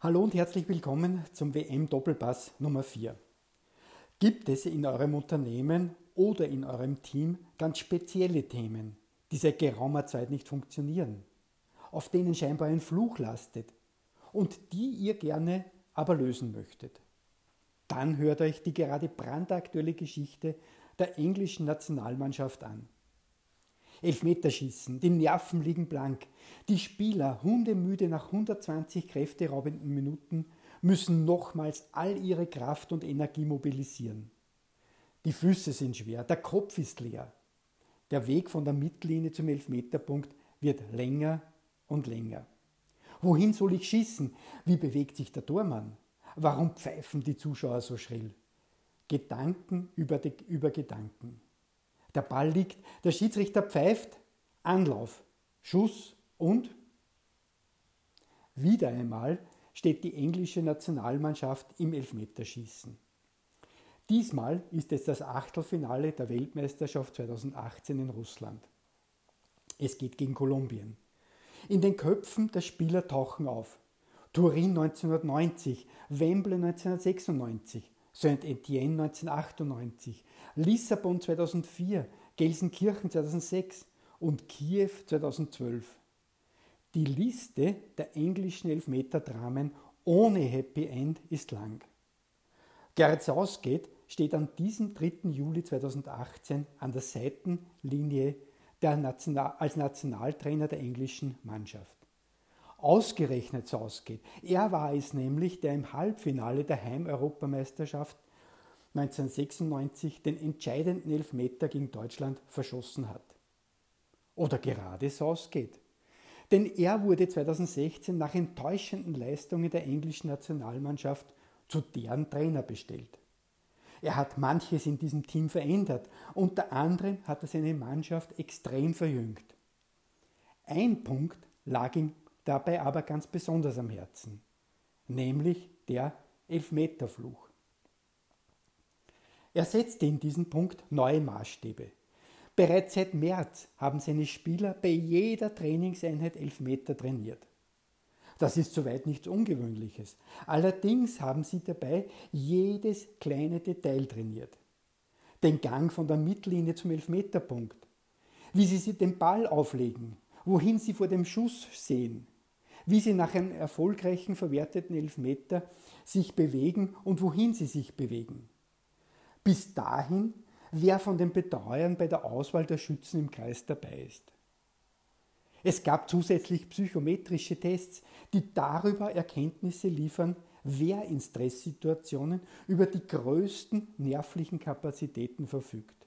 Hallo und herzlich willkommen zum WM Doppelpass Nummer 4. Gibt es in eurem Unternehmen oder in eurem Team ganz spezielle Themen, die seit geraumer Zeit nicht funktionieren, auf denen scheinbar ein Fluch lastet und die ihr gerne aber lösen möchtet? Dann hört euch die gerade brandaktuelle Geschichte der englischen Nationalmannschaft an. Elfmeterschießen, die Nerven liegen blank. Die Spieler, hundemüde nach 120 kräfteraubenden Minuten, müssen nochmals all ihre Kraft und Energie mobilisieren. Die Füße sind schwer, der Kopf ist leer. Der Weg von der Mittellinie zum Elfmeterpunkt wird länger und länger. Wohin soll ich schießen? Wie bewegt sich der Tormann? Warum pfeifen die Zuschauer so schrill? Gedanken über, die, über Gedanken. Der Ball liegt, der Schiedsrichter pfeift, Anlauf, Schuss und wieder einmal steht die englische Nationalmannschaft im Elfmeterschießen. Diesmal ist es das Achtelfinale der Weltmeisterschaft 2018 in Russland. Es geht gegen Kolumbien. In den Köpfen der Spieler tauchen auf. Turin 1990, Wembley 1996, Saint-Étienne 1998, Lissabon 2004, Gelsenkirchen 2006 und Kiew 2012. Die Liste der englischen Elfmeterdramen ohne Happy End ist lang. Gerrit Southgate steht an diesem 3. Juli 2018 an der Seitenlinie der National als Nationaltrainer der englischen Mannschaft. Ausgerechnet Southgate. Er war es nämlich, der im Halbfinale der Heimeuropameisterschaft 1996 den entscheidenden Elfmeter gegen Deutschland verschossen hat. Oder gerade Southgate. Denn er wurde 2016 nach enttäuschenden Leistungen der englischen Nationalmannschaft zu deren Trainer bestellt. Er hat manches in diesem Team verändert. Unter anderem hat er seine Mannschaft extrem verjüngt. Ein Punkt lag ihm dabei aber ganz besonders am Herzen, nämlich der Elfmeterfluch. Er setzte in diesem Punkt neue Maßstäbe. Bereits seit März haben seine Spieler bei jeder Trainingseinheit Elfmeter trainiert. Das ist soweit nichts Ungewöhnliches. Allerdings haben sie dabei jedes kleine Detail trainiert. Den Gang von der Mittellinie zum Elfmeterpunkt, wie sie den Ball auflegen, wohin sie vor dem Schuss sehen, wie sie nach einem erfolgreichen verwerteten Elfmeter sich bewegen und wohin sie sich bewegen. Bis dahin, wer von den Betreuern bei der Auswahl der Schützen im Kreis dabei ist. Es gab zusätzlich psychometrische Tests, die darüber Erkenntnisse liefern, wer in Stresssituationen über die größten nervlichen Kapazitäten verfügt.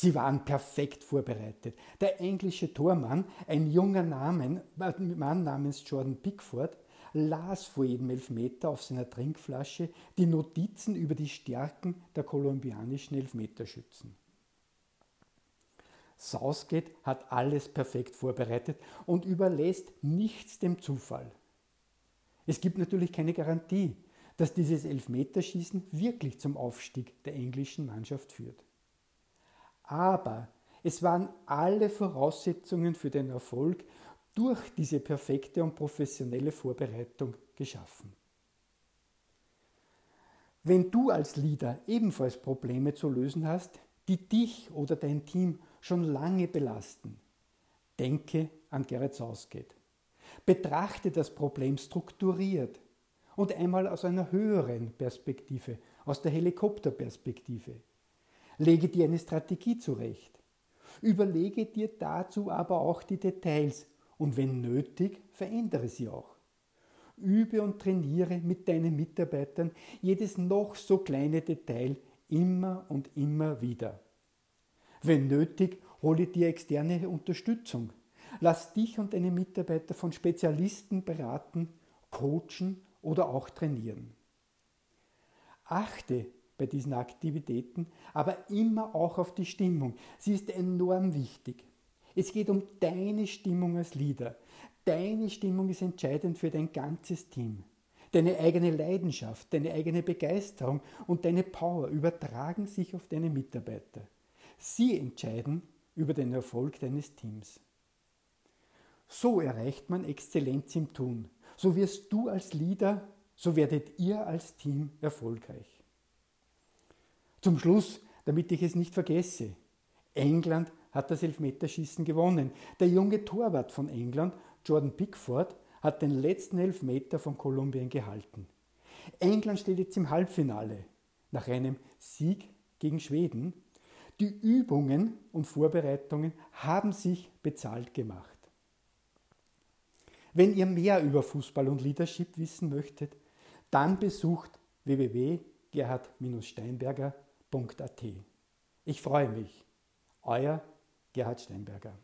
Sie waren perfekt vorbereitet. Der englische Tormann, ein junger Mann namens Jordan Pickford, las vor jedem Elfmeter auf seiner Trinkflasche die Notizen über die Stärken der kolumbianischen Elfmeterschützen. Southgate hat alles perfekt vorbereitet und überlässt nichts dem Zufall. Es gibt natürlich keine Garantie, dass dieses Elfmeterschießen wirklich zum Aufstieg der englischen Mannschaft führt. Aber es waren alle Voraussetzungen für den Erfolg durch diese perfekte und professionelle Vorbereitung geschaffen. Wenn du als Leader ebenfalls Probleme zu lösen hast, die dich oder dein Team schon lange belasten, denke an Gerrit Southgate. Betrachte das Problem strukturiert und einmal aus einer höheren Perspektive, aus der Helikopterperspektive. Lege dir eine Strategie zurecht. Überlege dir dazu aber auch die Details und wenn nötig, verändere sie auch. Übe und trainiere mit deinen Mitarbeitern jedes noch so kleine Detail immer und immer wieder. Wenn nötig, hole dir externe Unterstützung. Lass dich und deine Mitarbeiter von Spezialisten beraten, coachen oder auch trainieren. Achte bei diesen Aktivitäten, aber immer auch auf die Stimmung. Sie ist enorm wichtig. Es geht um deine Stimmung als Leader. Deine Stimmung ist entscheidend für dein ganzes Team. Deine eigene Leidenschaft, deine eigene Begeisterung und deine Power übertragen sich auf deine Mitarbeiter. Sie entscheiden über den Erfolg deines Teams. So erreicht man Exzellenz im Tun. so wirst du als Leader, so werdet ihr als Team erfolgreich. Zum Schluss, damit ich es nicht vergesse, England hat das Elfmeterschießen gewonnen. Der junge Torwart von England, Jordan Pickford, hat den letzten Elfmeter von Kolumbien gehalten. England steht jetzt im Halbfinale nach einem Sieg gegen Schweden. Die Übungen und Vorbereitungen haben sich bezahlt gemacht. Wenn ihr mehr über Fußball und Leadership wissen möchtet, dann besucht www.gerhard-steinberger.at. Ich freue mich. Euer Gerhard Steinberger.